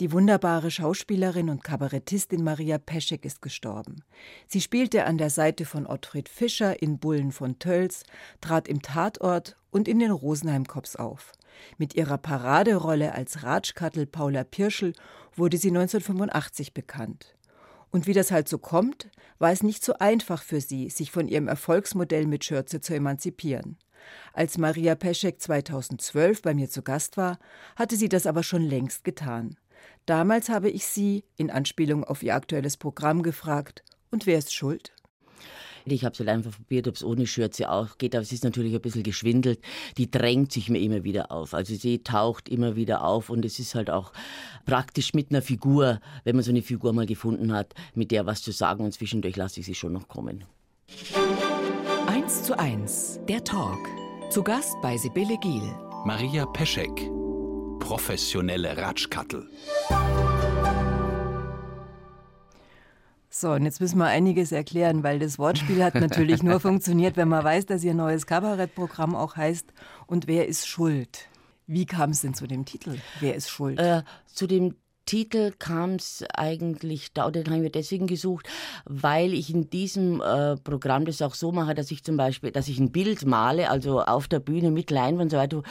Die wunderbare Schauspielerin und Kabarettistin Maria Peschek ist gestorben. Sie spielte an der Seite von Ottfried Fischer in Bullen von Tölz, trat im Tatort und in den Rosenheim-Cops auf. Mit ihrer Paraderolle als Ratschkattel Paula Pirschel wurde sie 1985 bekannt. Und wie das halt so kommt, war es nicht so einfach für sie, sich von ihrem Erfolgsmodell mit Schürze zu emanzipieren. Als Maria Peschek 2012 bei mir zu Gast war, hatte sie das aber schon längst getan. Damals habe ich sie, in Anspielung auf ihr aktuelles Programm, gefragt, und wer ist schuld? Ich habe es halt einfach probiert, ob es ohne Schürze auch geht, aber es ist natürlich ein bisschen geschwindelt. Die drängt sich mir immer wieder auf. Also sie taucht immer wieder auf und es ist halt auch praktisch mit einer Figur, wenn man so eine Figur mal gefunden hat, mit der was zu sagen und zwischendurch lasse ich sie schon noch kommen. 1 zu 1, der Talk. Zu Gast bei Sibylle Giel. Maria Peschek professionelle Ratschkattel. So, und jetzt müssen wir einiges erklären, weil das Wortspiel hat natürlich nur funktioniert, wenn man weiß, dass ihr neues Kabarettprogramm auch heißt Und wer ist schuld? Wie kam es denn zu dem Titel? Wer ist schuld? Äh, zu dem Titel kam es eigentlich, da den haben wir deswegen gesucht, weil ich in diesem äh, Programm das auch so mache, dass ich zum Beispiel, dass ich ein Bild male, also auf der Bühne mit Leinwand und so weiter,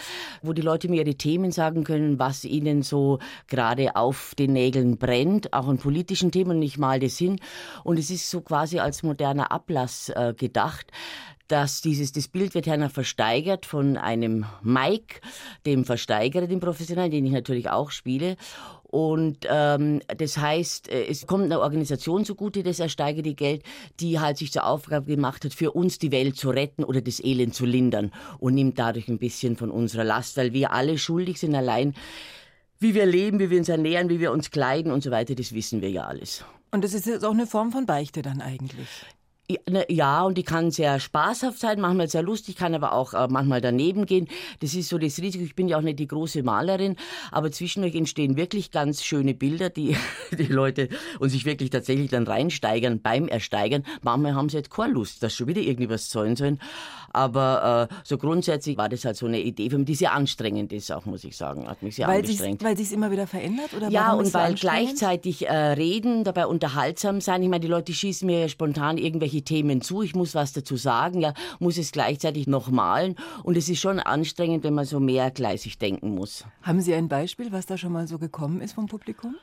wo die Leute mir ihre Themen sagen können, was ihnen so gerade auf den Nägeln brennt, auch an politischen Themen, und ich male das hin. Und es ist so quasi als moderner Ablass äh, gedacht dass dieses, das Bild wird ja versteigert von einem Mike, dem Versteigerer, dem Professionellen, den ich natürlich auch spiele. Und ähm, das heißt, äh, es kommt einer Organisation zugute, das ersteigerte Geld, die halt sich zur Aufgabe gemacht hat, für uns die Welt zu retten oder das Elend zu lindern und nimmt dadurch ein bisschen von unserer Last, weil wir alle schuldig sind allein. Wie wir leben, wie wir uns ernähren, wie wir uns kleiden und so weiter, das wissen wir ja alles. Und das ist jetzt auch eine Form von Beichte dann eigentlich. Ne, ja, und die kann sehr spaßhaft sein, manchmal sehr lustig, kann aber auch äh, manchmal daneben gehen. Das ist so das Risiko. Ich bin ja auch nicht die große Malerin, aber zwischen euch entstehen wirklich ganz schöne Bilder, die die Leute und sich wirklich tatsächlich dann reinsteigern beim Ersteigern. Manchmal haben sie jetzt keine Lust, dass schon wieder irgendwie was zahlen sollen. Aber äh, so grundsätzlich war das halt so eine Idee für mich, die sehr anstrengend ist, auch muss ich sagen. Hat mich sehr weil angestrengt. Weil sich immer wieder verändert? Oder ja, und weil gleichzeitig äh, reden, dabei unterhaltsam sein. Ich meine, die Leute schießen mir spontan irgendwelche Themen zu, ich muss was dazu sagen, ja, muss es gleichzeitig noch malen. Und es ist schon anstrengend, wenn man so mehrgleisig denken muss. Haben Sie ein Beispiel, was da schon mal so gekommen ist vom Publikum?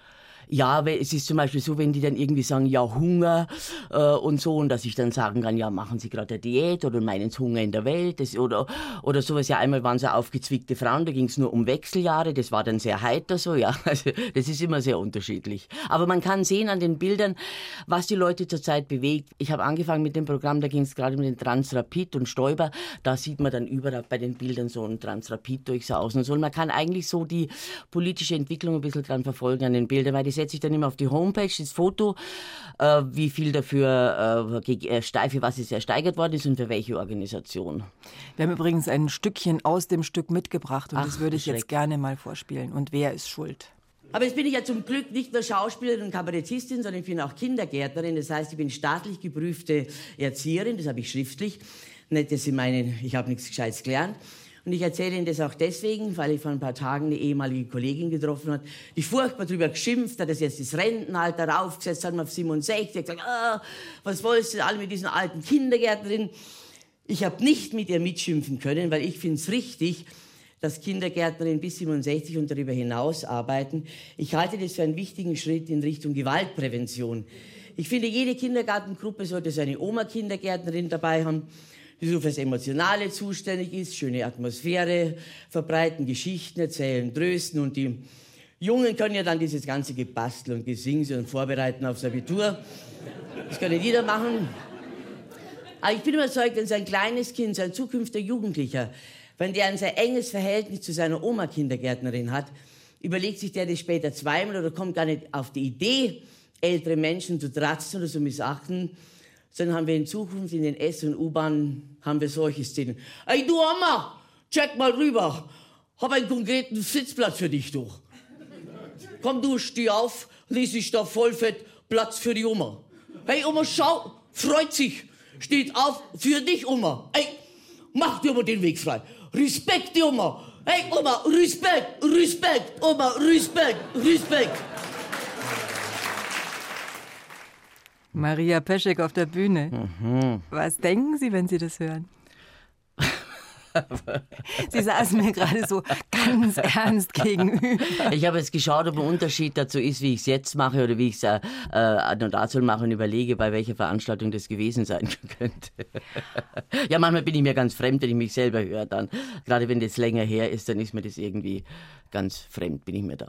Ja, es ist zum Beispiel so, wenn die dann irgendwie sagen, ja, Hunger äh, und so, und dass ich dann sagen kann, ja, machen Sie gerade eine Diät oder meinen Sie Hunger in der Welt das, oder, oder sowas. Ja, einmal waren sie aufgezwickte Frauen, da ging es nur um Wechseljahre, das war dann sehr heiter so, ja. Also, das ist immer sehr unterschiedlich. Aber man kann sehen an den Bildern, was die Leute zurzeit bewegt. Ich habe angefangen mit dem Programm, da ging es gerade um den Transrapid und Stoiber. Da sieht man dann überall bei den Bildern so ein Transrapid durchs Außen und so. Und man kann eigentlich so die politische Entwicklung ein bisschen dran verfolgen an den Bildern, weil die setze ich dann immer auf die Homepage, das Foto, äh, wie viel dafür äh, äh für was es ersteigert worden ist und für welche Organisation. Wir haben übrigens ein Stückchen aus dem Stück mitgebracht und Ach, das würde ich jetzt gerne mal vorspielen. Und wer ist schuld? Aber jetzt bin ich ja zum Glück nicht nur Schauspielerin und Kabarettistin, sondern ich bin auch Kindergärtnerin. Das heißt, ich bin staatlich geprüfte Erzieherin, das habe ich schriftlich. Nicht, dass Sie meinen, ich habe nichts Gescheites gelernt. Und ich erzähle Ihnen das auch deswegen, weil ich vor ein paar Tagen eine ehemalige Kollegin getroffen habe, die furchtbar darüber geschimpft hat, dass jetzt das Rentenalter raufgesetzt hat auf 67. Ich gesagt, ah, was wolltest du alle mit diesen alten Kindergärtnerinnen? Ich habe nicht mit ihr mitschimpfen können, weil ich finde es richtig, dass Kindergärtnerinnen bis 67 und darüber hinaus arbeiten. Ich halte das für einen wichtigen Schritt in Richtung Gewaltprävention. Ich finde, jede Kindergartengruppe sollte so eine Oma-Kindergärtnerin dabei haben die so fürs Emotionale zuständig ist, schöne Atmosphäre verbreiten, Geschichten erzählen, trösten und die Jungen können ja dann dieses ganze Gebastel und Gesingse und vorbereiten aufs Abitur. Das kann nicht jeder machen. Aber ich bin überzeugt, wenn so ein kleines Kind, so ein zukünftiger Jugendlicher, wenn der ein sehr enges Verhältnis zu seiner Oma-Kindergärtnerin hat, überlegt sich der das später zweimal oder kommt gar nicht auf die Idee, ältere Menschen zu tratzen oder zu missachten, sondern haben wir in Zukunft in den S- und U-Bahnen haben wir solche Szenen. Ey, du Oma, check mal rüber. Hab einen konkreten Sitzplatz für dich, du. Komm, du, steh auf, lies dich da vollfett Platz für die Oma. Hey, Oma, schau, freut sich, steht auf für dich, Oma. Ey, mach dir mal den Weg frei. Respekt, die Oma. Hey, Oma, Respekt, Respekt, Oma, Respekt, Respekt. Maria Peschek auf der Bühne. Mhm. Was denken Sie, wenn Sie das hören? Sie saßen mir gerade so ganz ernst gegenüber. Ich habe jetzt geschaut, ob ein Unterschied dazu ist, wie ich es jetzt mache oder wie ich es äh, äh dazu mache und überlege, bei welcher Veranstaltung das gewesen sein könnte. ja, manchmal bin ich mir ganz fremd, wenn ich mich selber höre dann. Gerade wenn das länger her ist, dann ist mir das irgendwie ganz fremd, bin ich mir da.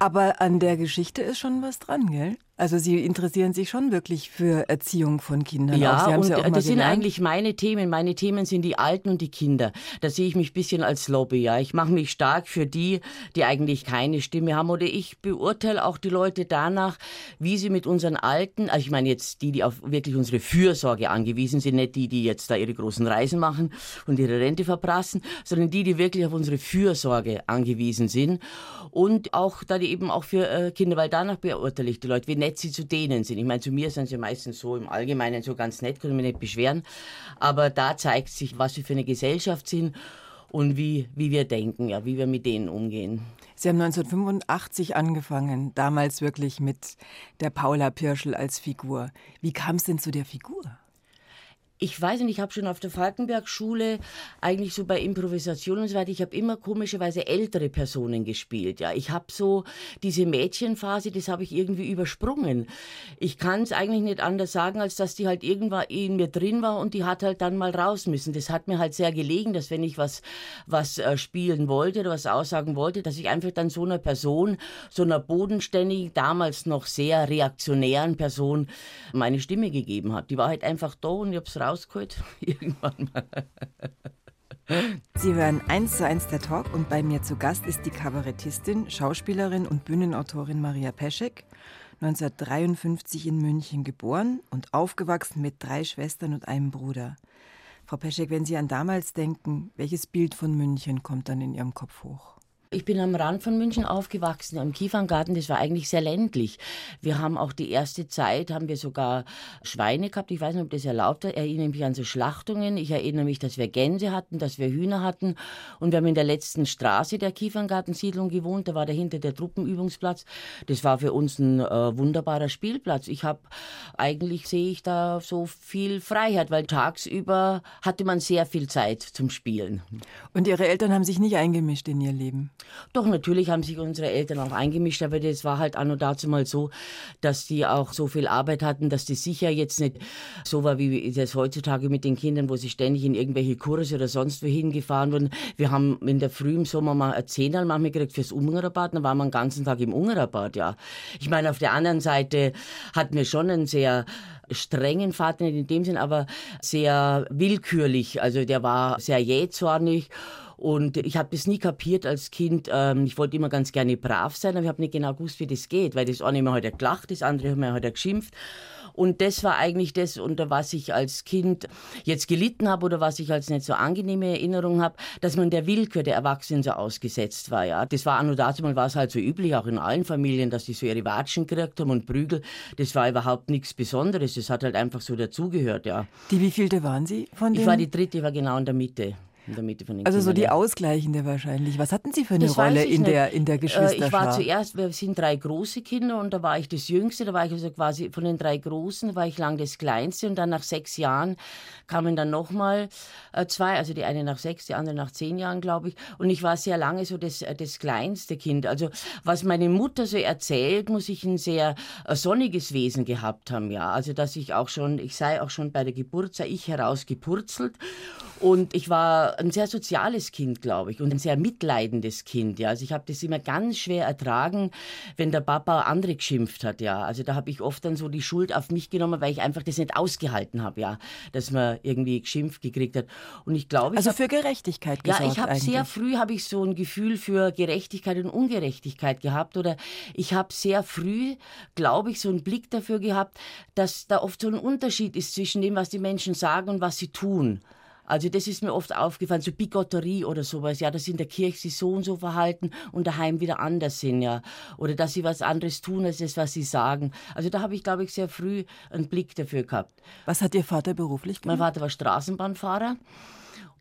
Aber an der Geschichte ist schon was dran, gell? Also Sie interessieren sich schon wirklich für Erziehung von Kindern. Ja, und ja das sind eigentlich meine Themen. Meine Themen sind die Alten und die Kinder. Da sehe ich mich ein bisschen als Lobby. Ja, ich mache mich stark für die, die eigentlich keine Stimme haben. Oder ich beurteile auch die Leute danach, wie sie mit unseren Alten, also ich meine jetzt die, die auf wirklich unsere Fürsorge angewiesen sind, nicht die, die jetzt da ihre großen Reisen machen und ihre Rente verprassen, sondern die, die wirklich auf unsere Fürsorge angewiesen sind und auch da die eben auch für äh, Kinder, weil danach beurteile ich die Leute, wie nett sie zu denen sind. Ich meine, zu mir sind sie meistens so im Allgemeinen so ganz nett, können mich nicht beschweren, aber da zeigt sich, was wir für eine Gesellschaft sind und wie, wie wir denken, ja, wie wir mit denen umgehen. Sie haben 1985 angefangen, damals wirklich mit der Paula Pirschel als Figur. Wie kam es denn zu der Figur? Ich weiß nicht, ich habe schon auf der Falkenberg-Schule eigentlich so bei Improvisation und so weiter, ich habe immer komischerweise ältere Personen gespielt. Ja, ich habe so diese Mädchenphase, das habe ich irgendwie übersprungen. Ich kann es eigentlich nicht anders sagen, als dass die halt irgendwann in mir drin war und die hat halt dann mal raus müssen. Das hat mir halt sehr gelegen, dass wenn ich was was äh, spielen wollte oder was aussagen wollte, dass ich einfach dann so einer Person, so einer bodenständigen, damals noch sehr reaktionären Person meine Stimme gegeben habe. Die war halt einfach da und ich habe es raus rausgeholt. Irgendwann mal. Sie hören 1 zu 1 der Talk und bei mir zu Gast ist die Kabarettistin, Schauspielerin und Bühnenautorin Maria Peschek, 1953 in München geboren und aufgewachsen mit drei Schwestern und einem Bruder. Frau Peschek, wenn Sie an damals denken, welches Bild von München kommt dann in Ihrem Kopf hoch? Ich bin am Rand von München aufgewachsen, am Kieferngarten. Das war eigentlich sehr ländlich. Wir haben auch die erste Zeit, haben wir sogar Schweine gehabt. Ich weiß nicht, ob das erlaubt ist. Ich erinnere mich an so Schlachtungen. Ich erinnere mich, dass wir Gänse hatten, dass wir Hühner hatten. Und wir haben in der letzten Straße der Kieferngartensiedlung gewohnt. Da war dahinter der Truppenübungsplatz. Das war für uns ein äh, wunderbarer Spielplatz. Ich habe, eigentlich sehe ich da so viel Freiheit, weil tagsüber hatte man sehr viel Zeit zum Spielen. Und Ihre Eltern haben sich nicht eingemischt in Ihr Leben? Doch, natürlich haben sich unsere Eltern auch eingemischt, aber das war halt anno dazu mal so, dass die auch so viel Arbeit hatten, dass das sicher jetzt nicht so war, wie das heutzutage mit den Kindern, wo sie ständig in irgendwelche Kurse oder sonst wohin gefahren wurden. Wir haben in der Früh im Sommer mal ein Zehnerl manchmal gekriegt fürs Ungererbad, dann waren wir den ganzen Tag im Ungererbad, ja. Ich meine, auf der anderen Seite hatten wir schon einen sehr strengen Vater, nicht in dem Sinn, aber sehr willkürlich. Also der war sehr jähzornig und ich habe das nie kapiert als Kind. Ähm, ich wollte immer ganz gerne brav sein, aber ich habe nicht genau gewusst, wie das geht, weil das eine mir heute halt gelacht, das andere hat mir heute halt geschimpft. Und das war eigentlich das, unter was ich als Kind jetzt gelitten habe oder was ich als nicht so angenehme Erinnerung habe, dass man der Willkür der Erwachsenen so ausgesetzt war. Ja, das war anno dazu mal war es halt so üblich, auch in allen Familien, dass die so ihre Watschen gekriegt haben und Prügel. Das war überhaupt nichts Besonderes. Das hat halt einfach so dazugehört. Ja. Die wievielte waren Sie von denen? Ich war die dritte, ich war genau in der Mitte in der Mitte von den Also Kindern, so die Ausgleichende wahrscheinlich. Was hatten Sie für eine das Rolle in der, in der Geschwisterschar? Ich war zuerst, wir sind drei große Kinder und da war ich das Jüngste, da war ich also quasi von den drei Großen, war ich lang das Kleinste und dann nach sechs Jahren kamen dann nochmal äh, zwei, also die eine nach sechs, die andere nach zehn Jahren, glaube ich. Und ich war sehr lange so das, äh, das kleinste Kind. Also was meine Mutter so erzählt, muss ich ein sehr äh, sonniges Wesen gehabt haben, ja. Also dass ich auch schon, ich sei auch schon bei der Geburt, sei ich herausgepurzelt und ich war ein sehr soziales Kind, glaube ich, und ein sehr mitleidendes Kind. Ja. Also ich habe das immer ganz schwer ertragen, wenn der Papa andere geschimpft hat. Ja. Also da habe ich oft dann so die Schuld auf mich genommen, weil ich einfach das nicht ausgehalten habe, ja, dass man irgendwie geschimpft gekriegt hat. Und ich glaube, also hab, für Gerechtigkeit gesorgt Ja, ich habe sehr früh habe ich so ein Gefühl für Gerechtigkeit und Ungerechtigkeit gehabt oder ich habe sehr früh, glaube ich, so einen Blick dafür gehabt, dass da oft so ein Unterschied ist zwischen dem, was die Menschen sagen und was sie tun. Also das ist mir oft aufgefallen, so Bigotterie oder sowas, ja, dass in der Kirche sie so und so verhalten und daheim wieder anders sind, ja. Oder dass sie was anderes tun, als das, was sie sagen. Also da habe ich, glaube ich, sehr früh einen Blick dafür gehabt. Was hat Ihr Vater beruflich gemacht? Mein Vater war Straßenbahnfahrer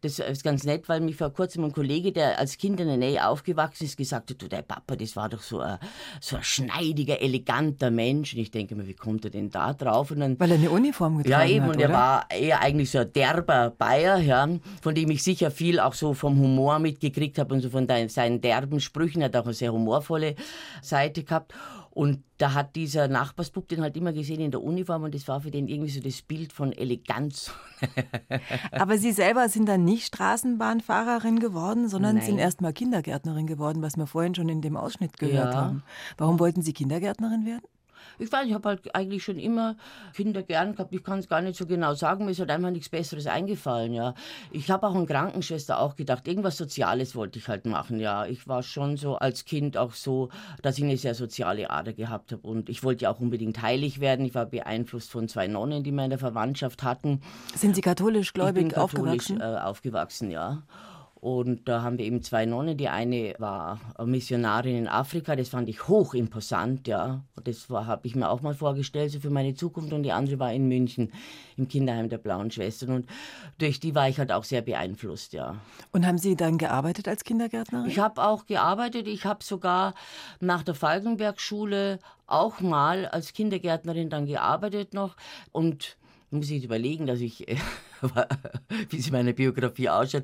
Das ist ganz nett, weil mich vor kurzem ein Kollege, der als Kind in der Nähe aufgewachsen ist, gesagt hat, du, der Papa, das war doch so ein, so ein schneidiger, eleganter Mensch. Und ich denke mir, wie kommt er denn da drauf? Und dann, weil er eine Uniform getragen hat, Ja, eben, hat, und er war eher eigentlich so ein derber Bayer, ja, von dem ich sicher viel auch so vom Humor mitgekriegt habe und so von seinen derben Sprüchen. Er hat auch eine sehr humorvolle Seite gehabt. Und da hat dieser Nachbarsbub den halt immer gesehen in der Uniform und das war für den irgendwie so das Bild von Eleganz. Aber Sie selber sind dann nicht Straßenbahnfahrerin geworden, sondern Nein. sind erst mal Kindergärtnerin geworden, was wir vorhin schon in dem Ausschnitt gehört ja. haben. Warum wollten Sie Kindergärtnerin werden? Ich weiß, ich habe halt eigentlich schon immer Kinder gern gehabt. Ich kann es gar nicht so genau sagen. Mir ist halt einfach nichts Besseres eingefallen, ja. Ich habe auch an Krankenschwester auch gedacht, irgendwas Soziales wollte ich halt machen, ja. Ich war schon so als Kind auch so, dass ich eine sehr soziale Ader gehabt habe. Und ich wollte ja auch unbedingt heilig werden. Ich war beeinflusst von zwei Nonnen, die wir in der Verwandtschaft hatten. Sind Sie katholisch gläubig ich bin katholisch, aufgewachsen? Äh, aufgewachsen, ja. Und da haben wir eben zwei Nonnen. Die eine war Missionarin in Afrika, das fand ich hochimposant, ja. Das habe ich mir auch mal vorgestellt, so für meine Zukunft. Und die andere war in München im Kinderheim der Blauen Schwestern. Und durch die war ich halt auch sehr beeinflusst, ja. Und haben Sie dann gearbeitet als Kindergärtnerin? Ich habe auch gearbeitet. Ich habe sogar nach der Falkenberg-Schule auch mal als Kindergärtnerin dann gearbeitet noch. Und muss ich überlegen, dass ich, wie sie meine Biografie ausschaut,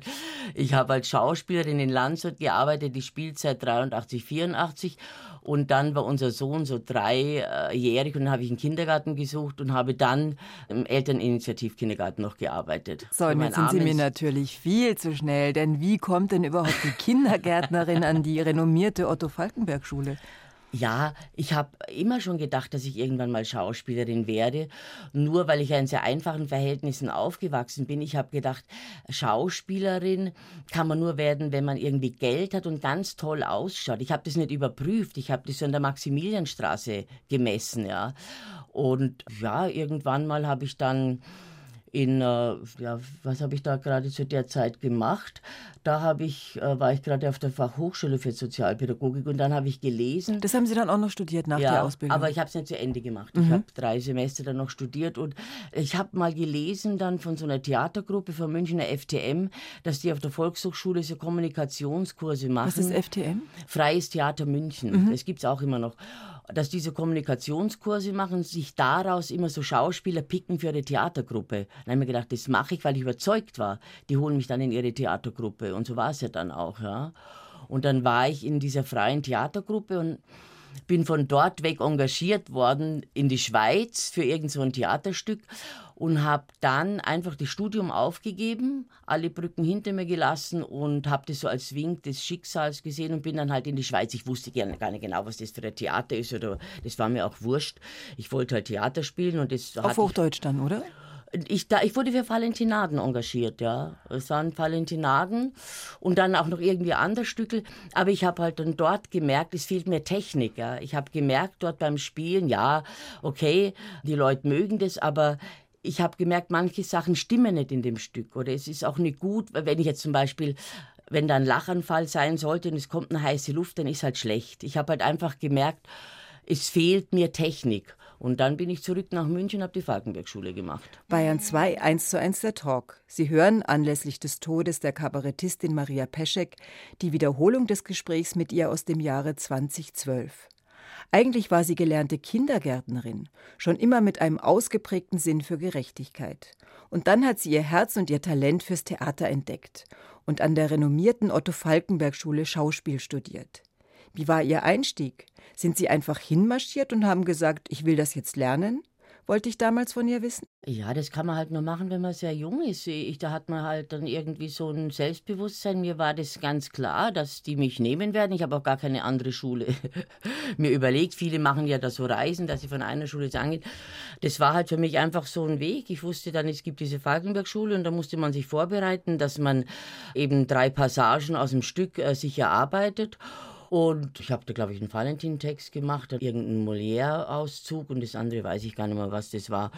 ich habe als Schauspielerin in Landshut gearbeitet, die Spielzeit 83, 84 und dann war unser Sohn so dreijährig und dann habe ich einen Kindergarten gesucht und habe dann im Elterninitiativkindergarten noch gearbeitet. So, und jetzt sind Sie mir natürlich viel zu schnell, denn wie kommt denn überhaupt die Kindergärtnerin an die renommierte Otto-Falkenberg-Schule? Ja, ich habe immer schon gedacht, dass ich irgendwann mal Schauspielerin werde. Nur weil ich ja in sehr einfachen Verhältnissen aufgewachsen bin. Ich habe gedacht, Schauspielerin kann man nur werden, wenn man irgendwie Geld hat und ganz toll ausschaut. Ich habe das nicht überprüft. Ich habe das so in der Maximilianstraße gemessen, ja. Und ja, irgendwann mal habe ich dann in, äh, ja, was habe ich da gerade zu der Zeit gemacht? Da habe ich, äh, war ich gerade auf der Fachhochschule für Sozialpädagogik und dann habe ich gelesen. Das haben Sie dann auch noch studiert nach ja, der Ausbildung? aber ich habe es nicht zu Ende gemacht. Mhm. Ich habe drei Semester dann noch studiert und ich habe mal gelesen dann von so einer Theatergruppe von Münchner FTM, dass die auf der Volkshochschule so Kommunikationskurse machen. Was ist FTM? Freies Theater München. Mhm. Das gibt es auch immer noch dass diese Kommunikationskurse machen, sich daraus immer so Schauspieler picken für ihre Theatergruppe. Dann habe ich mir gedacht, das mache ich, weil ich überzeugt war. Die holen mich dann in ihre Theatergruppe. Und so war es ja dann auch. Ja. Und dann war ich in dieser freien Theatergruppe und bin von dort weg engagiert worden in die Schweiz für irgend so ein Theaterstück und habe dann einfach das Studium aufgegeben, alle Brücken hinter mir gelassen und habe das so als Wink des Schicksals gesehen und bin dann halt in die Schweiz. Ich wusste gar nicht genau, was das für ein Theater ist oder das war mir auch wurscht. Ich wollte halt Theater spielen und das auf Hochdeutsch dann, oder? Ich, da, ich wurde für Valentinaden engagiert, ja. Es waren Valentinaden und dann auch noch irgendwie andere Stücke. Aber ich habe halt dann dort gemerkt, es fehlt mir Technik. Ja. Ich habe gemerkt dort beim Spielen, ja, okay, die Leute mögen das, aber ich habe gemerkt, manche Sachen stimmen nicht in dem Stück oder es ist auch nicht gut, wenn ich jetzt zum Beispiel wenn da ein Lachanfall sein sollte und es kommt eine heiße Luft, dann ist halt schlecht. Ich habe halt einfach gemerkt, es fehlt mir Technik. Und dann bin ich zurück nach München habe die Falkenberg-Schule gemacht. Bayern 2, 1 zu 1 der Talk. Sie hören anlässlich des Todes der Kabarettistin Maria Peschek die Wiederholung des Gesprächs mit ihr aus dem Jahre 2012. Eigentlich war sie gelernte Kindergärtnerin, schon immer mit einem ausgeprägten Sinn für Gerechtigkeit. Und dann hat sie ihr Herz und ihr Talent fürs Theater entdeckt und an der renommierten Otto Falkenberg Schule Schauspiel studiert. Wie war Ihr Einstieg? Sind Sie einfach hinmarschiert und haben gesagt, ich will das jetzt lernen? wollte ich damals von ihr wissen? Ja, das kann man halt nur machen, wenn man sehr jung ist. Ich, da hat man halt dann irgendwie so ein Selbstbewusstsein. Mir war das ganz klar, dass die mich nehmen werden. Ich habe auch gar keine andere Schule mir überlegt. Viele machen ja da so Reisen, dass sie von einer Schule zur anderen. Das war halt für mich einfach so ein Weg. Ich wusste dann, es gibt diese Falkenberg-Schule und da musste man sich vorbereiten, dass man eben drei Passagen aus dem Stück äh, sich erarbeitet. Und ich habe da, glaube ich, einen Valentin-Text gemacht, irgendeinen Molière-Auszug und das andere weiß ich gar nicht mehr, was das war.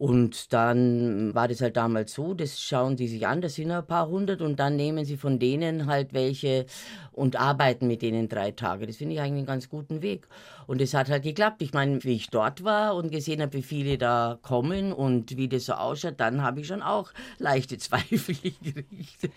Und dann war das halt damals so, das schauen die sich an, das sind ein paar hundert und dann nehmen sie von denen halt welche und arbeiten mit denen drei Tage. Das finde ich eigentlich einen ganz guten Weg. Und es hat halt geklappt. Ich meine, wie ich dort war und gesehen habe, wie viele da kommen und wie das so ausschaut, dann habe ich schon auch leichte Zweifel gekriegt.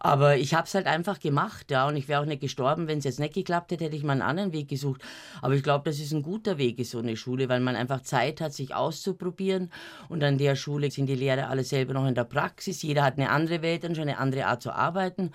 Aber ich habe es halt einfach gemacht, ja. Und ich wäre auch nicht gestorben, wenn es jetzt nicht geklappt hätte, hätte ich mal einen anderen Weg gesucht. Aber ich glaube, das ist ein guter Weg, ist so eine Schule, weil man einfach Zeit hat, sich auszuprobieren. Und an der Schule sind die Lehrer alle selber noch in der Praxis. Jeder hat eine andere Welt und schon eine andere Art zu arbeiten.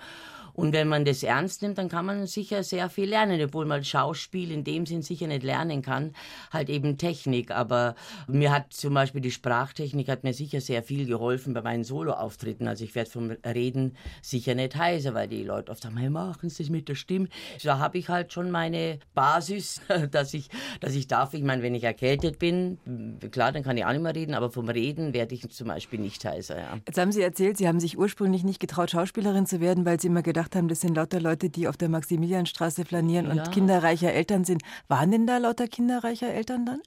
Und wenn man das ernst nimmt, dann kann man sicher sehr viel lernen, obwohl man Schauspiel in dem Sinn sicher nicht lernen kann, halt eben Technik. Aber mir hat zum Beispiel die Sprachtechnik hat mir sicher sehr viel geholfen bei meinen Soloauftritten. Also ich werde vom Reden sicher nicht heiser, weil die Leute oft sagen, hey, machen Sie das mit der Stimme. Da habe ich halt schon meine Basis, dass ich, dass ich darf. Ich meine, wenn ich erkältet bin, klar, dann kann ich auch nicht mehr reden, aber vom Reden werde ich zum Beispiel nicht heiser. Ja. Jetzt haben Sie erzählt, Sie haben sich ursprünglich nicht getraut, Schauspielerin zu werden, weil Sie immer gedacht gesagt haben, das sind lauter Leute, die auf der Maximilianstraße flanieren ja. und kinderreicher Eltern sind. Waren denn da lauter kinderreicher Eltern dann?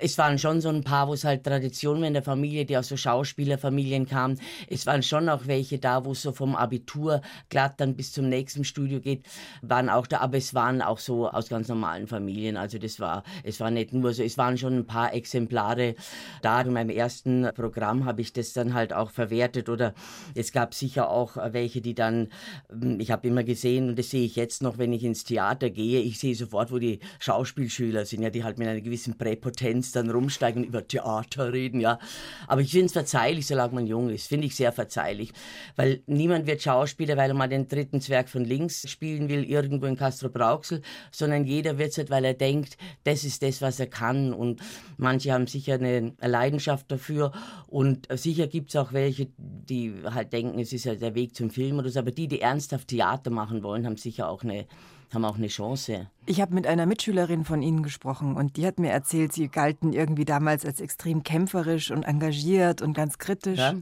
Es waren schon so ein paar, wo es halt Tradition in der Familie, die aus so Schauspielerfamilien kamen. Es waren schon auch welche da, wo es so vom Abitur glatt dann bis zum nächsten Studio geht, waren auch da, aber es waren auch so aus ganz normalen Familien. Also das war, es war nicht nur so, es waren schon ein paar Exemplare da. In meinem ersten Programm habe ich das dann halt auch verwertet oder es gab sicher auch welche, die dann, hm, ich habe immer gesehen und das sehe ich jetzt noch, wenn ich ins Theater gehe, ich sehe sofort, wo die Schauspielschüler sind, ja, die halt mit einer gewissen Präpotenz Fenstern rumsteigen und über Theater reden, ja. Aber ich finde es verzeihlich, solange man jung ist. Finde ich sehr verzeihlich. Weil niemand wird Schauspieler, weil er mal den dritten Zwerg von links spielen will, irgendwo in Castro Brauxel, sondern jeder wird es halt, weil er denkt, das ist das, was er kann. Und manche haben sicher eine Leidenschaft dafür. Und sicher gibt es auch welche, die halt denken, es ist ja der Weg zum Film oder so. Aber die, die ernsthaft Theater machen wollen, haben sicher auch eine haben auch eine Chance. Ich habe mit einer Mitschülerin von Ihnen gesprochen und die hat mir erzählt, Sie galten irgendwie damals als extrem kämpferisch und engagiert und ganz kritisch. Ja?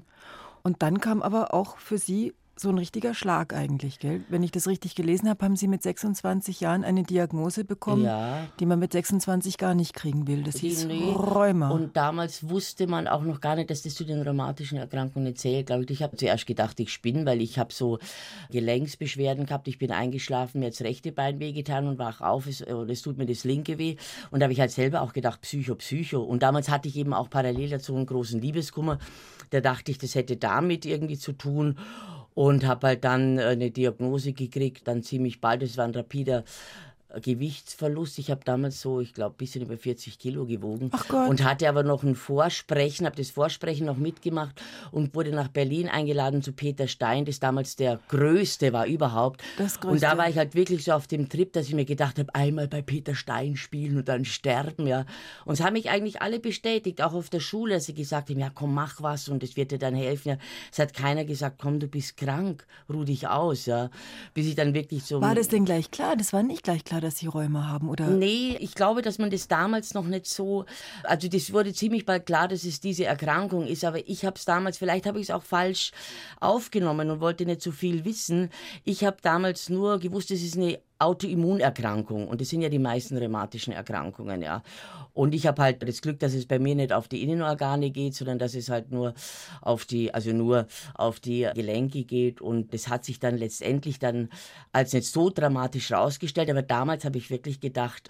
Und dann kam aber auch für Sie so ein richtiger Schlag eigentlich, gell? Wenn ich das richtig gelesen habe, haben Sie mit 26 Jahren eine Diagnose bekommen, ja. die man mit 26 gar nicht kriegen will. Das die, hieß nee. Rheuma. Und damals wusste man auch noch gar nicht, dass das zu den rheumatischen Erkrankungen zählt. Glaube ich, ich habe zuerst gedacht, ich spinne, weil ich habe so Gelenksbeschwerden gehabt. Ich bin eingeschlafen, mir hat das rechte Bein wehgetan und wach auf, es, es tut mir das linke weh. Und da habe ich halt selber auch gedacht, Psycho, Psycho. Und damals hatte ich eben auch parallel dazu einen großen Liebeskummer. Da dachte ich, das hätte damit irgendwie zu tun und habe halt dann äh, eine Diagnose gekriegt, dann ziemlich bald, es war ein rapider Gewichtsverlust. Ich habe damals so, ich glaube, ein bisschen über 40 Kilo gewogen. Ach Gott. Und hatte aber noch ein Vorsprechen, habe das Vorsprechen noch mitgemacht und wurde nach Berlin eingeladen zu Peter Stein, das damals der größte war überhaupt. Das größte. Und da war ich halt wirklich so auf dem Trip, dass ich mir gedacht habe, einmal bei Peter Stein spielen und dann sterben, ja. Und es haben mich eigentlich alle bestätigt, auch auf der Schule, dass sie gesagt haben, ja komm, mach was und es wird dir dann helfen. Ja. Es hat keiner gesagt, komm, du bist krank, ruh dich aus, ja. Bis ich dann wirklich so... War das denn gleich klar? Das war nicht gleich klar, dass Sie Rheuma haben, oder? Nee, ich glaube, dass man das damals noch nicht so, also das wurde ziemlich bald klar, dass es diese Erkrankung ist, aber ich habe es damals, vielleicht habe ich es auch falsch aufgenommen und wollte nicht so viel wissen. Ich habe damals nur gewusst, es ist eine Autoimmunerkrankung. Und das sind ja die meisten rheumatischen Erkrankungen, ja. Und ich habe halt das Glück, dass es bei mir nicht auf die Innenorgane geht, sondern dass es halt nur auf die, also nur auf die Gelenke geht. Und das hat sich dann letztendlich dann als nicht so dramatisch rausgestellt, aber damals habe ich wirklich gedacht,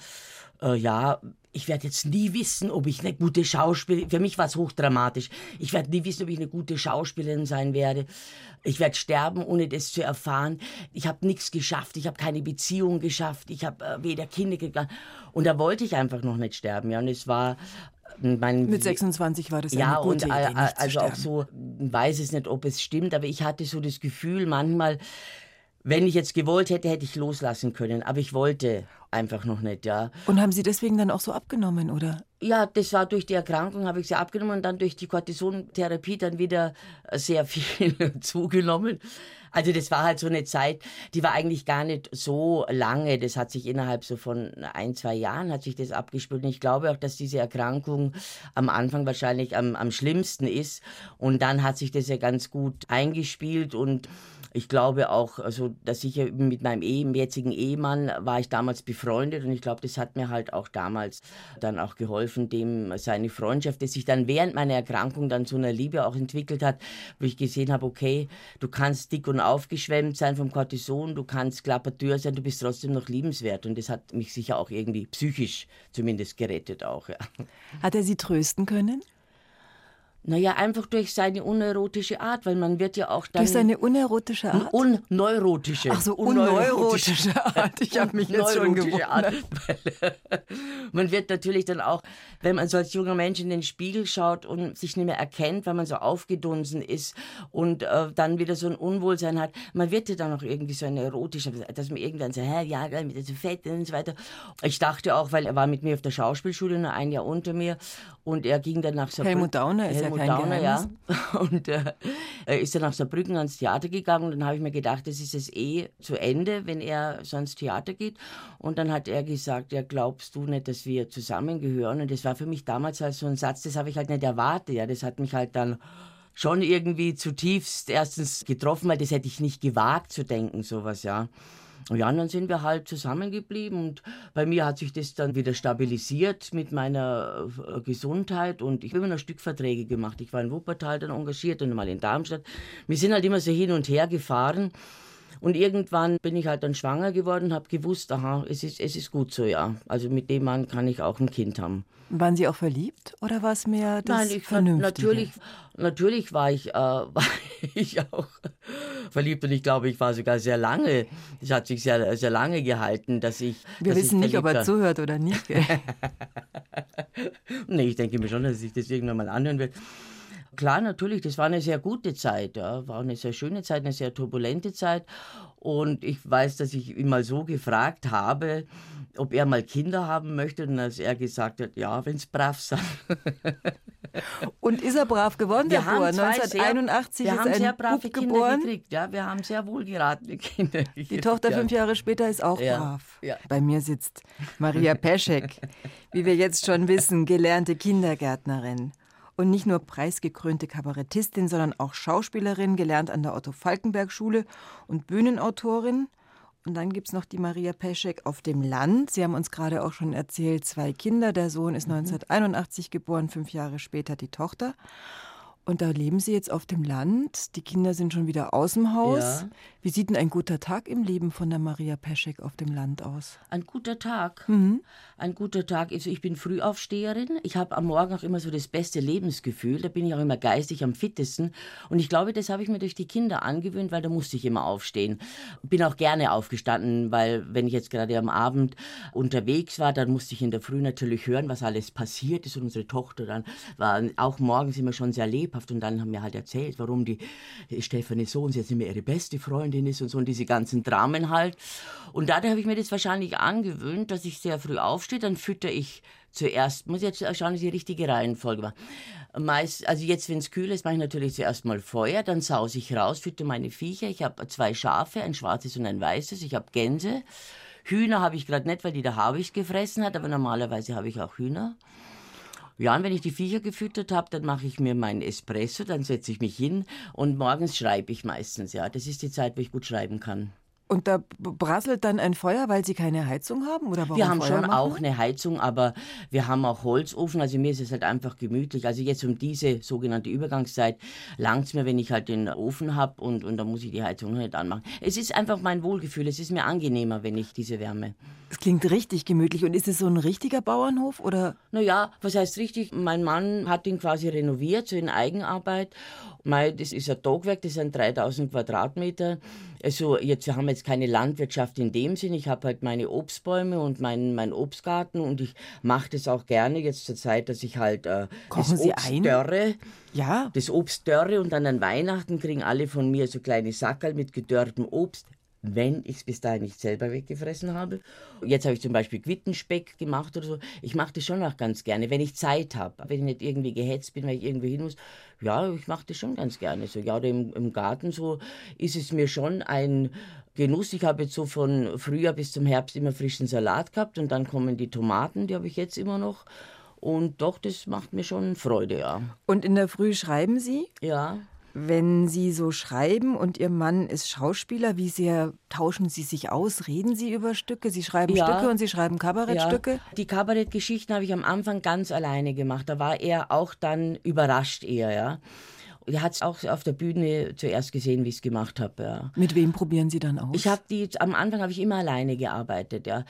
äh, ja, ich werde jetzt nie wissen, ob ich eine gute Schauspielerin, für mich war es hochdramatisch, ich werde nie wissen, ob ich eine gute Schauspielerin sein werde. Ich werde sterben, ohne das zu erfahren. Ich habe nichts geschafft, ich habe keine Beziehung geschafft, ich habe äh, weder Kinder gegangen. Und da wollte ich einfach noch nicht sterben. Ja, und es war äh, mein, Mit 26 war das ja eine gute und Idee, also auch so weiß es nicht, ob es stimmt, aber ich hatte so das Gefühl manchmal, wenn ich jetzt gewollt hätte, hätte ich loslassen können, aber ich wollte einfach noch nicht, ja. Und haben Sie deswegen dann auch so abgenommen, oder? Ja, das war durch die Erkrankung, habe ich sie abgenommen und dann durch die Cortisontherapie dann wieder sehr viel zugenommen. Also das war halt so eine Zeit, die war eigentlich gar nicht so lange. Das hat sich innerhalb so von ein, zwei Jahren hat sich das abgespielt. Und ich glaube auch, dass diese Erkrankung am Anfang wahrscheinlich am, am schlimmsten ist. Und dann hat sich das ja ganz gut eingespielt und Ich glaube auch, also, dass ich mit meinem jetzigen Ehemann war ich damals befreundet und ich glaube, das hat mir halt auch damals dann auch geholfen, dem seine Freundschaft, die sich dann während meiner Erkrankung dann zu einer Liebe auch entwickelt hat, wo ich gesehen habe, okay, du kannst dick und aufgeschwemmt sein vom Cortison, du kannst Klappertür sein, du bist trotzdem noch liebenswert und das hat mich sicher auch irgendwie psychisch zumindest gerettet auch. Ja. Hat er Sie trösten können? Naja, einfach durch seine unerotische Art, weil man wird ja auch dann... Durch seine unerotische Art? Unneurotische. Ach so, unneurotische Art. Ich habe mich jetzt schon gewundert. Art, man wird natürlich dann auch, wenn man so als junger Mensch in den Spiegel schaut und sich nicht mehr erkennt, weil man so aufgedunsen ist und äh, dann wieder so ein Unwohlsein hat, man wird ja dann auch irgendwie so ein erotischer, dass man irgendwann so, hä, ja, mit so fett und so weiter. Ich dachte auch, weil er war mit mir auf der Schauspielschule, nur ein Jahr unter mir und er ging dann nach Saarbrücken. Helmut Dauner ist ja kein Geheimnis. ja. Und äh, er ist dann nach Saarbrücken ans Theater gegangen und dann habe ich mir gedacht, das ist es eh zu Ende, wenn er so ans Theater geht. Und dann hat er gesagt, ja, glaubst du nicht, dass wir zusammengehören? Und das war für mich damals halt so ein Satz, das habe ich halt nicht erwartet. Ja, das hat mich halt dann schon irgendwie zutiefst erstens getroffen, weil das hätte ich nicht gewagt zu denken, sowas, ja. Ja, und dann sind wir halt zusammengeblieben und bei mir hat sich das dann wieder stabilisiert mit meiner äh, Gesundheit und ich habe immer noch Stückverträge gemacht. Ich war in Wuppertal dann engagiert und mal in Darmstadt. Wir sind halt immer so hin und her gefahren und irgendwann bin ich halt dann schwanger geworden, habe gewusst, aha, es ist, es ist gut so, ja. Also mit dem Mann kann ich auch ein Kind haben. Waren Sie auch verliebt oder war es mehr das Nein, ich Vernünftige? Natürlich, natürlich war ich, äh, war ich auch verliebt und ich glaube, ich war sogar sehr lange. Es hat sich sehr, sehr lange gehalten, dass ich. Wir dass wissen ich nicht, ob er zuhört oder nicht. nee, ich denke mir schon, dass ich das irgendwann mal anhören wird. Klar, natürlich, das war eine sehr gute Zeit, ja. war eine sehr schöne Zeit, eine sehr turbulente Zeit. Und ich weiß, dass ich ihn mal so gefragt habe, ob er mal Kinder haben möchte. Und als er gesagt hat, ja, wenn es brav sind. Und ist er brav geworden, wir der Bauer? 1981 sehr, wir ist haben sehr brave Bub Kinder geboren. gekriegt. Ja, wir haben sehr wohlgeratene Kinder gekriegt. Die Tochter ja. fünf Jahre später ist auch Ja, brav. ja. Bei mir sitzt Maria Peschek, wie wir jetzt schon wissen, gelernte Kindergärtnerin. Und nicht nur preisgekrönte Kabarettistin, sondern auch Schauspielerin, gelernt an der Otto-Falkenberg-Schule und Bühnenautorin. Und dann gibt es noch die Maria Peschek auf dem Land. Sie haben uns gerade auch schon erzählt, zwei Kinder. Der Sohn ist 1981 geboren, fünf Jahre später die Tochter. Und da leben Sie jetzt auf dem Land. Die Kinder sind schon wieder aus dem Haus. Ja. Wie sieht denn ein guter Tag im Leben von der Maria Peschek auf dem Land aus? Ein guter Tag. Mhm. Ein guter Tag. Also ich bin Frühaufsteherin. Ich habe am Morgen auch immer so das beste Lebensgefühl. Da bin ich auch immer geistig am fittesten. Und ich glaube, das habe ich mir durch die Kinder angewöhnt, weil da musste ich immer aufstehen. Bin auch gerne aufgestanden, weil wenn ich jetzt gerade am Abend unterwegs war, dann musste ich in der Früh natürlich hören, was alles passiert ist. Und unsere Tochter dann war auch morgens immer schon sehr lebhaft. Und dann haben wir halt erzählt, warum die Stefanie so und sie jetzt nicht mehr ihre beste Freundin ist und so und diese ganzen Dramen halt. Und dadurch habe ich mir das wahrscheinlich angewöhnt, dass ich sehr früh aufstehe, dann fütter ich zuerst, muss jetzt schauen, dass die richtige Reihenfolge mache. Meist, also jetzt, wenn es kühl ist, mache ich natürlich zuerst mal Feuer, dann sause ich raus, fütter meine Viecher. Ich habe zwei Schafe, ein schwarzes und ein weißes. Ich habe Gänse. Hühner habe ich gerade nicht, weil die der Habicht gefressen hat, aber normalerweise habe ich auch Hühner. Ja, und wenn ich die Viecher gefüttert habe, dann mache ich mir meinen Espresso, dann setze ich mich hin und morgens schreibe ich meistens, ja. Das ist die Zeit, wo ich gut schreiben kann. Und da brasselt dann ein Feuer, weil Sie keine Heizung haben? Oder warum Wir haben Feuer schon machen? auch eine Heizung, aber wir haben auch Holzofen. Also mir ist es halt einfach gemütlich. Also jetzt um diese sogenannte Übergangszeit langt es mir, wenn ich halt den Ofen habe und, und dann muss ich die Heizung noch nicht anmachen. Es ist einfach mein Wohlgefühl. Es ist mir angenehmer, wenn ich diese Wärme. Es klingt richtig gemütlich. Und ist es so ein richtiger Bauernhof? Oder Naja, was heißt richtig? Mein Mann hat ihn quasi renoviert, so in Eigenarbeit. Mei, das ist ein Tagwerk, das sind 3000 Quadratmeter. Also jetzt, wir haben jetzt keine Landwirtschaft in dem Sinn. Ich habe halt meine Obstbäume und meinen mein Obstgarten und ich mache das auch gerne jetzt zur Zeit, dass ich halt äh, Kochen das Sie Obst ein? dörre. ja, Das Obst dörre und dann an Weihnachten kriegen alle von mir so kleine Sackerl mit gedörrtem Obst, wenn ich es bis dahin nicht selber weggefressen habe. Jetzt habe ich zum Beispiel Quittenspeck gemacht oder so. Ich mache das schon auch ganz gerne, wenn ich Zeit habe. Wenn ich nicht irgendwie gehetzt bin, weil ich irgendwo hin muss. Ja, ich mache das schon ganz gerne. So, ja, oder im, im Garten so ist es mir schon ein Genuss. Ich habe jetzt so von Frühjahr bis zum Herbst immer frischen Salat gehabt und dann kommen die Tomaten, die habe ich jetzt immer noch. Und doch, das macht mir schon Freude, ja. und in der Früh schreiben Sie? Ja. Wenn Sie so schreiben und Ihr Mann ist Schauspieler, wie sehr tauschen Sie sich aus? Reden Sie über Stücke? Sie schreiben ja, Stücke und Sie schreiben Kabarettstücke? Ja. Die Kabarettgeschichten habe ich am Anfang ganz alleine gemacht. Da war er auch dann überrascht eher, ja. Er hat es auch auf der Bühne zuerst gesehen, wie ich es gemacht habe. Ja. Mit wem probieren Sie dann aus? Ich habe die am Anfang habe ich immer alleine gearbeitet. Ja.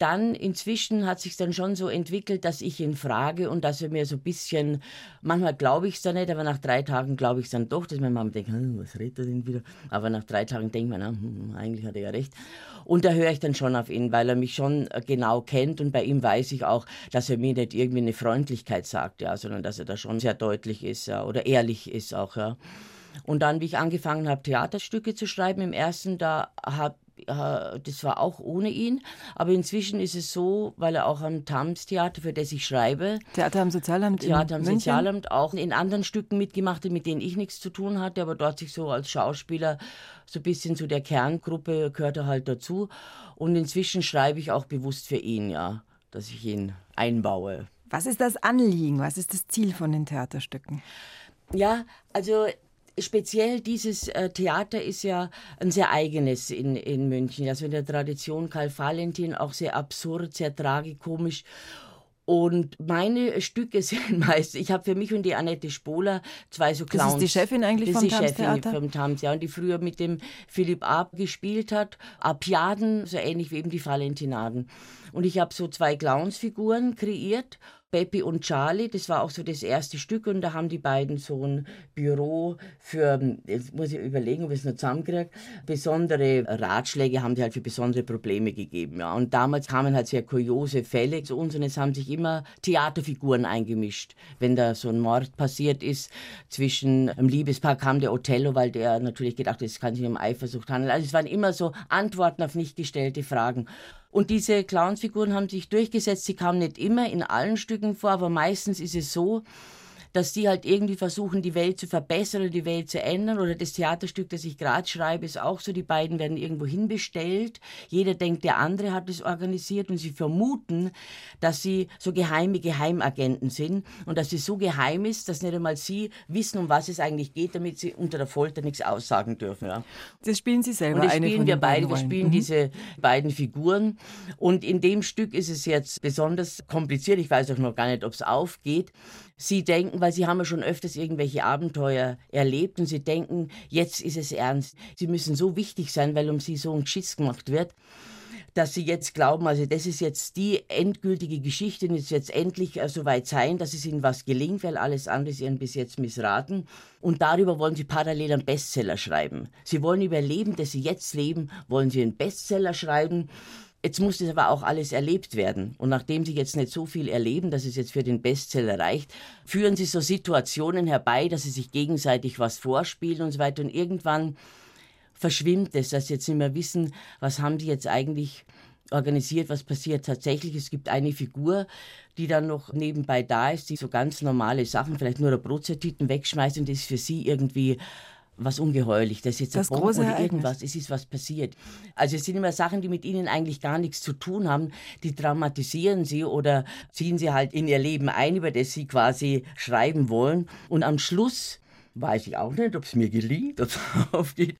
Dann inzwischen hat sich dann schon so entwickelt, dass ich ihn frage und dass er mir so ein bisschen, manchmal glaube ich es dann nicht, aber nach drei Tagen glaube ich es dann doch, dass meine Mama denkt, hm, was redet er denn wieder? Aber nach drei Tagen denkt man, hm, eigentlich hat er ja recht. Und da höre ich dann schon auf ihn, weil er mich schon äh, genau kennt und bei ihm weiß ich auch, dass er mir nicht irgendwie eine Freundlichkeit sagt, ja, sondern dass er da schon sehr deutlich ist ja, oder ehrlich ist auch. Ja. Und dann, wie ich angefangen habe, Theaterstücke zu schreiben, im ersten, da habe das war auch ohne ihn. Aber inzwischen ist es so, weil er auch am Tams Theater, für das ich schreibe. Theater am Sozialamt Theater am München? Sozialamt auch in anderen Stücken mitgemacht hat, mit denen ich nichts zu tun hatte, aber dort sich so als Schauspieler so ein bisschen zu der Kerngruppe gehört er halt dazu. Und inzwischen schreibe ich auch bewusst für ihn, ja, dass ich ihn einbaue. Was ist das Anliegen? Was ist das Ziel von den Theaterstücken? Ja, also speziell dieses äh, Theater ist ja ein sehr eigenes in, in München. Also in der Tradition Karl Valentin auch sehr absurd, sehr tragikomisch. Und meine Stücke sind meist, ich habe für mich und die Annette Spohler zwei so Clowns. Das ist die Chefin eigentlich vom Tams Theater? vom Tams, ja, und die früher mit dem Philipp Ab gespielt hat. Apiaden, so ähnlich wie eben die Valentinaden. Und ich habe so zwei Clownsfiguren kreiert Peppy und Charlie, das war auch so das erste Stück und da haben die beiden so ein Büro für, jetzt muss ich überlegen, ob ich es noch zusammenkriege, besondere Ratschläge haben die halt für besondere Probleme gegeben. Ja. Und damals kamen halt sehr kuriose Fälle zu uns und es haben sich immer Theaterfiguren eingemischt. Wenn da so ein Mord passiert ist zwischen einem Liebespaar, kam der Othello, weil der natürlich gedacht hat, es kann sich um Eifersucht handeln. Also es waren immer so Antworten auf nicht gestellte Fragen. Und diese Clownsfiguren haben sich durchgesetzt. Sie kamen nicht immer in allen Stücken vor, aber meistens ist es so, dass die halt irgendwie versuchen, die Welt zu verbessern oder die Welt zu ändern. Oder das Theaterstück, das ich gerade schreibe, ist auch so, die beiden werden irgendwo hinbestellt. Jeder denkt, der andere hat es organisiert und sie vermuten, dass sie so geheime Geheimagenten sind und dass sie so geheim ist, dass nicht einmal sie wissen, um was es eigentlich geht, damit sie unter der Folter nichts aussagen dürfen. Ja. Das spielen Sie selber. Und das spielen wir beide. Wir spielen mhm. diese beiden Figuren. Und in dem Stück ist es jetzt besonders kompliziert. Ich weiß auch noch gar nicht, ob es aufgeht. Sie denken, weil Sie haben ja schon öfters irgendwelche Abenteuer erlebt und Sie denken, jetzt ist es ernst. Sie müssen so wichtig sein, weil um Sie so ein Geschiss gemacht wird, dass Sie jetzt glauben, also das ist jetzt die endgültige Geschichte und es jetzt endlich äh, soweit sein, dass es Ihnen was gelingt, weil alles andere ist Ihnen bis jetzt missraten. Und darüber wollen Sie parallel einen Bestseller schreiben. Sie wollen überleben, dass Sie jetzt leben, wollen Sie einen Bestseller schreiben Jetzt muss das aber auch alles erlebt werden. Und nachdem Sie jetzt nicht so viel erleben, dass es jetzt für den Bestseller reicht, führen Sie so Situationen herbei, dass Sie sich gegenseitig was vorspielen und so weiter. Und irgendwann verschwimmt es, dass Sie jetzt nicht mehr wissen, was haben die jetzt eigentlich organisiert, was passiert tatsächlich. Es gibt eine Figur, die dann noch nebenbei da ist, die so ganz normale Sachen, vielleicht nur der Brotzertüten wegschmeißt und das ist für sie irgendwie was ungeheuerlich, das ist jetzt das ein Bombe oder irgendwas, es ist was passiert. Also es sind immer Sachen, die mit ihnen eigentlich gar nichts zu tun haben, die dramatisieren sie oder ziehen sie halt in ihr Leben ein, über das sie quasi schreiben wollen. Und am Schluss weiß ich auch nicht, ob es mir gelingt, ob es aufgeht,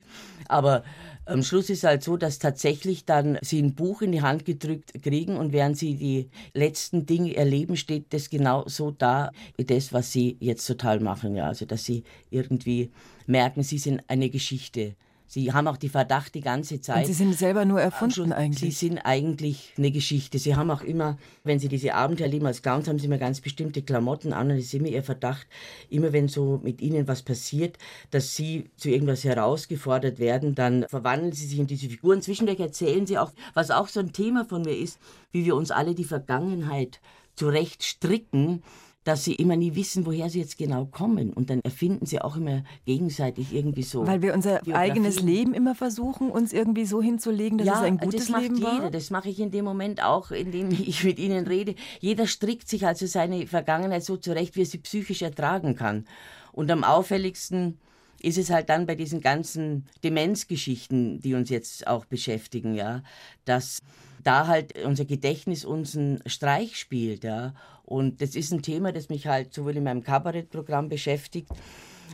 aber am Schluss ist halt so, dass tatsächlich dann sie ein Buch in die Hand gedrückt kriegen und während sie die letzten Dinge erleben, steht das genau so da, wie das, was sie jetzt total machen. Ja, also dass sie irgendwie merken, sie sind eine Geschichte. Sie haben auch die Verdacht die ganze Zeit. Und Sie sind selber nur erfunden eigentlich. Sie sind eigentlich eine Geschichte. Sie haben auch immer, wenn Sie diese Abende erleben als Clowns, haben Sie immer ganz bestimmte Klamotten an und es ist immer Ihr Verdacht, immer wenn so mit Ihnen was passiert, dass Sie zu irgendwas herausgefordert werden, dann verwandeln Sie sich in diese Figuren. Zwischendurch erzählen Sie auch, was auch so ein Thema von mir ist, wie wir uns alle die Vergangenheit zurecht stricken dass sie immer nie wissen, woher sie jetzt genau kommen. Und dann erfinden sie auch immer gegenseitig irgendwie so. Weil wir unser Biografien. eigenes Leben immer versuchen, uns irgendwie so hinzulegen, dass ja, es ein gutes das macht Leben jeder. war. Das mache ich in dem Moment auch, indem ich mit ihnen rede. Jeder strickt sich also seine Vergangenheit so zurecht, wie er sie psychisch ertragen kann. Und am auffälligsten ist es halt dann bei diesen ganzen Demenzgeschichten, die uns jetzt auch beschäftigen, ja, dass da halt unser Gedächtnis uns einen Streich spielt, ja. Und das ist ein Thema, das mich halt sowohl in meinem Kabarettprogramm beschäftigt,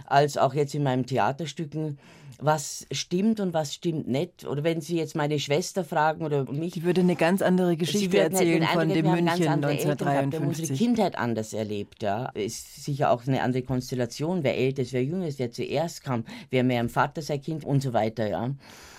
als auch jetzt in meinen Theaterstücken was stimmt und was stimmt nicht. Oder wenn Sie jetzt meine Schwester fragen oder mich. Die würde eine ganz andere Geschichte erzählen von dem München 1953. Wir haben unsere Kindheit anders erlebt. Ja. Ist sicher auch eine andere Konstellation. Wer älter ist, wer jünger ist, wer zuerst kam, wer mehr im Vater sein Kind und so weiter. Ja.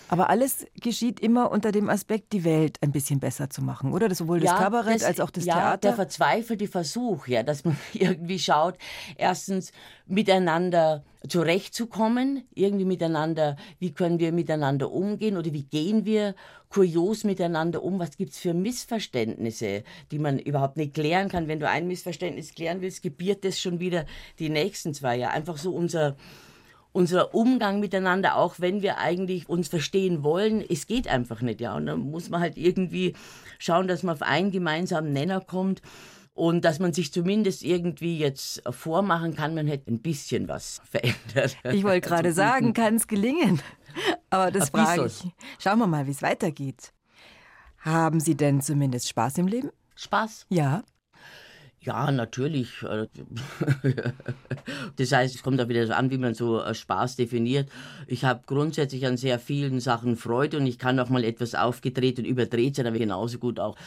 Aber alles geschieht immer unter dem Aspekt, die Welt ein bisschen besser zu machen, oder? Das sowohl das ja, Kabarett das, als auch das ja, Theater. Der verzweifelte Versuch, ja, dass man irgendwie schaut, erstens miteinander zurechtzukommen, irgendwie miteinander, wie können wir miteinander umgehen oder wie gehen wir kurios miteinander um, was gibt's für Missverständnisse, die man überhaupt nicht klären kann. Wenn du ein Missverständnis klären willst, gebiert das schon wieder die nächsten zwei. Ja, einfach so unser unser Umgang miteinander, auch wenn wir eigentlich uns verstehen wollen, es geht einfach nicht, ja. Und dann muss man halt irgendwie schauen, dass man auf einen gemeinsamen Nenner kommt und dass man sich zumindest irgendwie jetzt vormachen kann, man hätte ein bisschen was verändert. Ich wollte gerade sagen, kann es gelingen? Aber das frage ich. Schauen wir mal, wie es weitergeht. Haben Sie denn zumindest Spaß im Leben? Spaß? Ja. Ja, natürlich. Das heißt, es kommt auch wieder so an, wie man so äh, Spaß definiert. Ich habe grundsätzlich an sehr vielen Sachen Freude und ich kann auch mal etwas aufgedreht und überdreht sein, aber genauso gut auch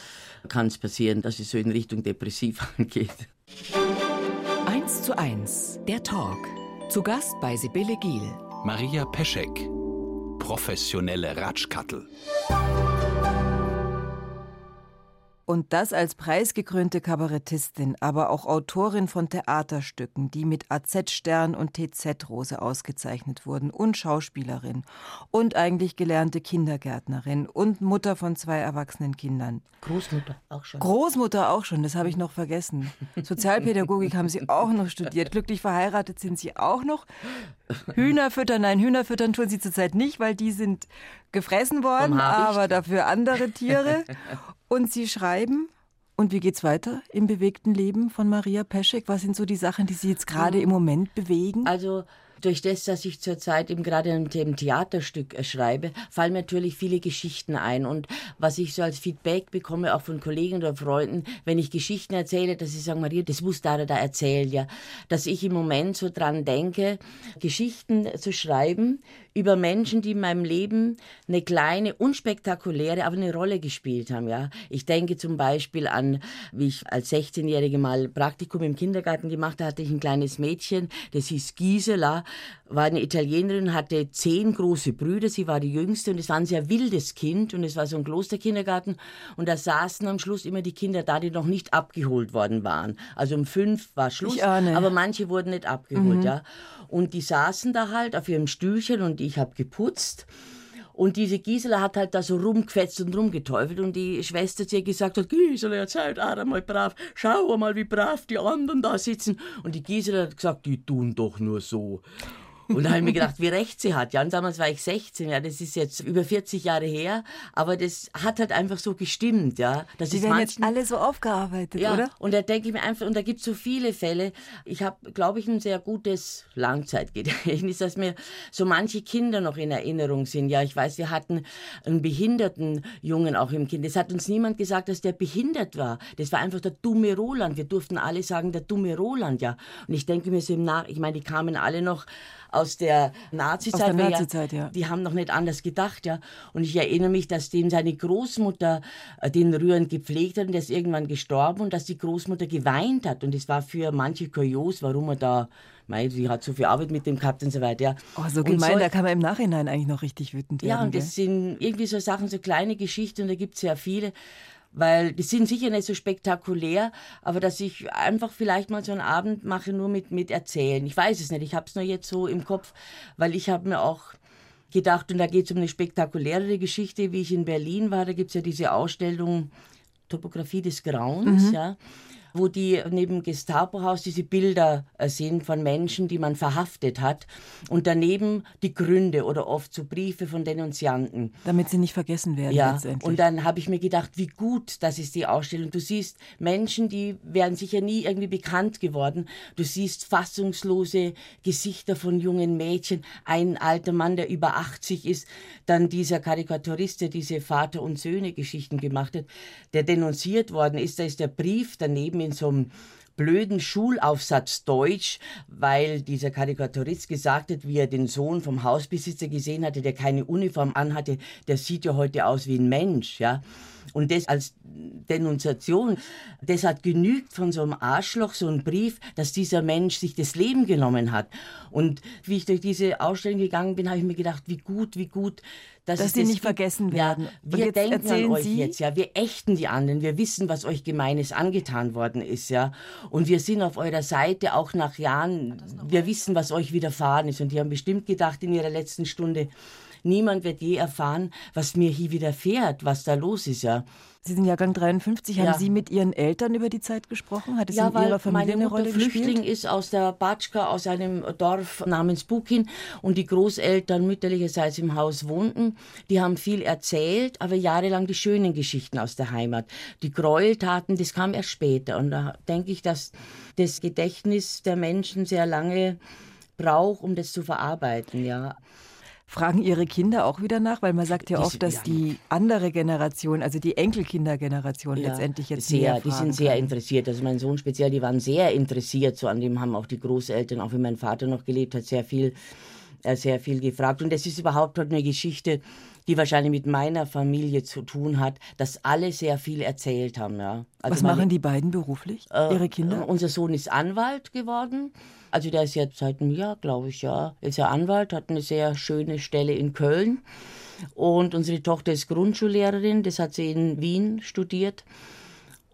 kann es passieren, dass es so in Richtung depressiv angeht. 1 zu 1, der Talk. Zu Gast bei Sibylle Giel. Maria Peschek, professionelle Ratschkattel. Und das als preisgekrönte Kabarettistin, aber auch Autorin von Theaterstücken, die mit AZ-Stern und TZ-Rose ausgezeichnet wurden, und Schauspielerin und eigentlich gelernte Kindergärtnerin und Mutter von zwei erwachsenen Kindern. Großmutter auch schon. Großmutter auch schon, das habe ich noch vergessen. Sozialpädagogik haben Sie auch noch studiert. Glücklich verheiratet sind Sie auch noch. Hühner füttern, nein, Hühner füttern tun Sie zurzeit nicht, weil die sind gefressen worden, aber dafür andere Tiere. Und Sie schreiben, und wie geht's weiter im bewegten Leben von Maria Peschek? Was sind so die Sachen, die Sie jetzt gerade im Moment bewegen? Also durch das, dass ich zurzeit eben gerade ein Theaterstück äh, schreibe, fallen mir natürlich viele Geschichten ein. Und was ich so als Feedback bekomme, auch von Kollegen oder Freunden, wenn ich Geschichten erzähle, dass sie sagen, Maria, das muss da da erzählen, ja. Dass ich im Moment so dran denke, Geschichten zu schreiben über Menschen, die in meinem Leben eine kleine, unspektakuläre, aber eine Rolle gespielt haben, ja. Ich denke zum Beispiel an, wie ich als 16-Jährige mal Praktikum im Kindergarten gemacht habe, hatte ich ein kleines Mädchen, das hieß Gisela, war eine Italienerin, hatte zehn große Brüder, sie war die jüngste und es war ein sehr wildes Kind und es war so ein Klosterkindergarten und da saßen am Schluss immer die Kinder da, die noch nicht abgeholt worden waren. Also um fünf war Schluss, aber manche wurden nicht abgeholt, mhm. ja. Und die saßen da halt auf ihrem Stühlchen und ich habe geputzt. Und diese Gisela hat halt da so rumgefetzt und rumgeteufelt und die Schwester zu ihr gesagt hat, Gisela, jetzt seid auch mal brav, schau mal, wie brav die anderen da sitzen. Und die Gisela hat gesagt, die tun doch nur so. Und da habe ich mir gedacht, wie recht sie hat. Ja, und damals war ich 16, ja, das ist jetzt über 40 Jahre her, aber das hat halt einfach so gestimmt, ja. Das die werden manchen, jetzt alle so aufgearbeitet, ja, oder? Und da denke ich mir einfach, und da gibt es so viele Fälle. Ich habe, glaube ich, ein sehr gutes Langzeitgedächtnis, dass mir so manche Kinder noch in Erinnerung sind. Ja, ich weiß, wir hatten einen behinderten Jungen auch im Kind. Es hat uns niemand gesagt, dass der behindert war. Das war einfach der dumme Roland. Wir durften alle sagen, der dumme Roland, ja. Und ich denke mir so im Nach, ich meine, die kamen alle noch aus der Nazi-Zeit. Nazi ja, ja. Die haben noch nicht anders gedacht, ja. Und ich erinnere mich, dass dem seine Großmutter äh, den rührend gepflegt hat und der ist irgendwann gestorben und dass die Großmutter geweint hat. Und es war für manche kurios, warum er da Mei, sie hat so viel Arbeit mit dem gehabt und so weiter. Ja. Oh, so gemein, so, da kann man im Nachhinein eigentlich noch richtig wütend werden. Ja, und gell? das sind irgendwie so Sachen, so kleine Geschichten, und da gibt es ja viele weil die sind sicher nicht so spektakulär, aber dass ich einfach vielleicht mal so einen Abend mache, nur mit, mit Erzählen. Ich weiß es nicht, ich habe es nur jetzt so im Kopf, weil ich habe mir auch gedacht, und da geht es um eine spektakulärere Geschichte, wie ich in Berlin war, da gibt es ja diese Ausstellung Topografie des Grauens, mhm. ja wo die neben Gestapo-Haus diese Bilder äh, sind von Menschen, die man verhaftet hat und daneben die Gründe oder oft so Briefe von Denunzianten. Damit sie nicht vergessen werden ja. letztendlich. Und dann habe ich mir gedacht, wie gut das ist die Ausstellung. Du siehst Menschen, die wären sicher nie irgendwie bekannt geworden. Du siehst fassungslose Gesichter von jungen Mädchen, ein alter Mann, der über 80 ist, dann dieser Karikaturist, der diese Vater- und Söhne-Geschichten gemacht hat, der denunziert worden ist. Da ist der Brief daneben in so einem blöden Schulaufsatz Deutsch, weil dieser Karikaturist gesagt hat, wie er den Sohn vom Hausbesitzer gesehen hatte, der keine Uniform anhatte, der sieht ja heute aus wie ein Mensch, ja. Und das als Denunziation, das hat genügt von so einem Arschloch, so ein Brief, dass dieser Mensch sich das Leben genommen hat. Und wie ich durch diese Ausstellung gegangen bin, habe ich mir gedacht, wie gut, wie gut, dass, dass sie nicht gibt. vergessen werden. Ja, wir denken an euch sie? jetzt, ja, wir ächten die anderen, wir wissen, was euch Gemeines angetan worden ist, ja, und wir sind auf eurer Seite auch nach Jahren. Wir wissen, was euch widerfahren ist, und die haben bestimmt gedacht in ihrer letzten Stunde, Niemand wird je erfahren, was mir hier widerfährt, was da los ist, ja. Sie sind Jahrgang 53. Ja. Haben Sie mit Ihren Eltern über die Zeit gesprochen? Hat es ja, in Ihrer Familie eine Rolle Flüchtling gespielt? ist aus der Batschka, aus einem Dorf namens Bukin und die Großeltern mütterlicherseits im Haus wohnten. Die haben viel erzählt, aber jahrelang die schönen Geschichten aus der Heimat. Die Gräueltaten, das kam erst später. Und da denke ich, dass das Gedächtnis der Menschen sehr lange braucht, um das zu verarbeiten, ja. Fragen Ihre Kinder auch wieder nach? Weil man sagt ja oft, dass die andere Generation, also die Enkelkindergeneration ja, letztendlich jetzt sehr, mehr Die sind sehr kann. interessiert. Also mein Sohn speziell, die waren sehr interessiert. So an dem haben auch die Großeltern, auch wenn mein Vater noch gelebt hat, sehr viel, äh, sehr viel gefragt. Und das ist überhaupt halt eine Geschichte, die wahrscheinlich mit meiner Familie zu tun hat, dass alle sehr viel erzählt haben. Ja. Also Was meine, machen die beiden beruflich, äh, ihre Kinder? Unser Sohn ist Anwalt geworden. Also der ist jetzt seit einem Jahr, glaube ich, ja, ist ja Anwalt, hat eine sehr schöne Stelle in Köln. Und unsere Tochter ist Grundschullehrerin, das hat sie in Wien studiert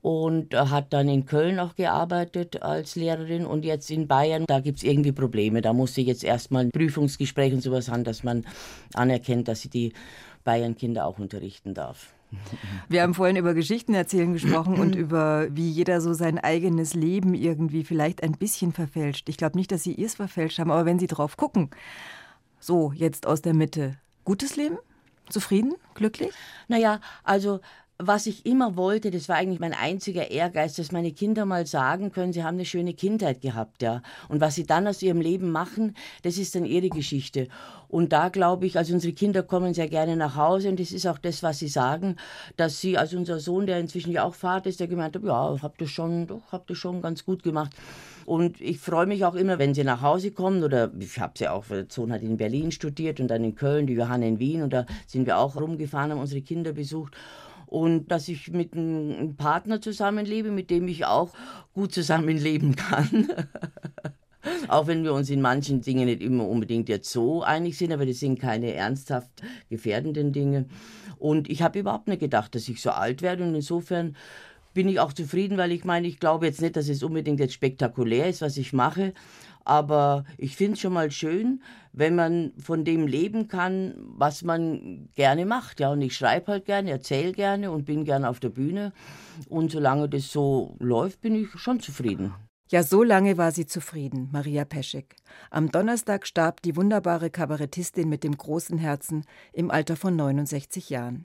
und hat dann in Köln auch gearbeitet als Lehrerin und jetzt in Bayern, da gibt es irgendwie Probleme. Da muss sie jetzt erstmal ein Prüfungsgespräch und sowas haben, dass man anerkennt, dass sie die Bayern-Kinder auch unterrichten darf. Wir haben vorhin über Geschichten erzählen gesprochen und über, wie jeder so sein eigenes Leben irgendwie vielleicht ein bisschen verfälscht. Ich glaube nicht, dass Sie ihrs verfälscht haben, aber wenn Sie drauf gucken, so jetzt aus der Mitte, gutes Leben? Zufrieden? Glücklich? Naja, also was ich immer wollte, das war eigentlich mein einziger Ehrgeiz, dass meine Kinder mal sagen können, sie haben eine schöne Kindheit gehabt, ja. Und was sie dann aus ihrem Leben machen, das ist dann ihre Geschichte. Und da glaube ich, also unsere Kinder kommen sehr gerne nach Hause und das ist auch das, was sie sagen, dass sie, also unser Sohn, der inzwischen ja auch Vater ist, der gemeint hat, ja, habt ihr schon, doch, habt ihr schon ganz gut gemacht. Und ich freue mich auch immer, wenn sie nach Hause kommen oder ich habe sie auch, der Sohn hat in Berlin studiert und dann in Köln, die Johanna in Wien und da sind wir auch rumgefahren, haben unsere Kinder besucht und dass ich mit einem Partner zusammenlebe, mit dem ich auch gut zusammenleben kann. auch wenn wir uns in manchen Dingen nicht immer unbedingt jetzt so einig sind, aber das sind keine ernsthaft gefährdenden Dinge. Und ich habe überhaupt nicht gedacht, dass ich so alt werde und insofern bin ich auch zufrieden, weil ich meine, ich glaube jetzt nicht, dass es unbedingt jetzt spektakulär ist, was ich mache, aber ich finde es schon mal schön, wenn man von dem leben kann, was man gerne macht. Ja, und ich schreibe halt gerne, erzähle gerne und bin gerne auf der Bühne. Und solange das so läuft, bin ich schon zufrieden. Ja, so lange war sie zufrieden, Maria Peschek. Am Donnerstag starb die wunderbare Kabarettistin mit dem großen Herzen im Alter von 69 Jahren.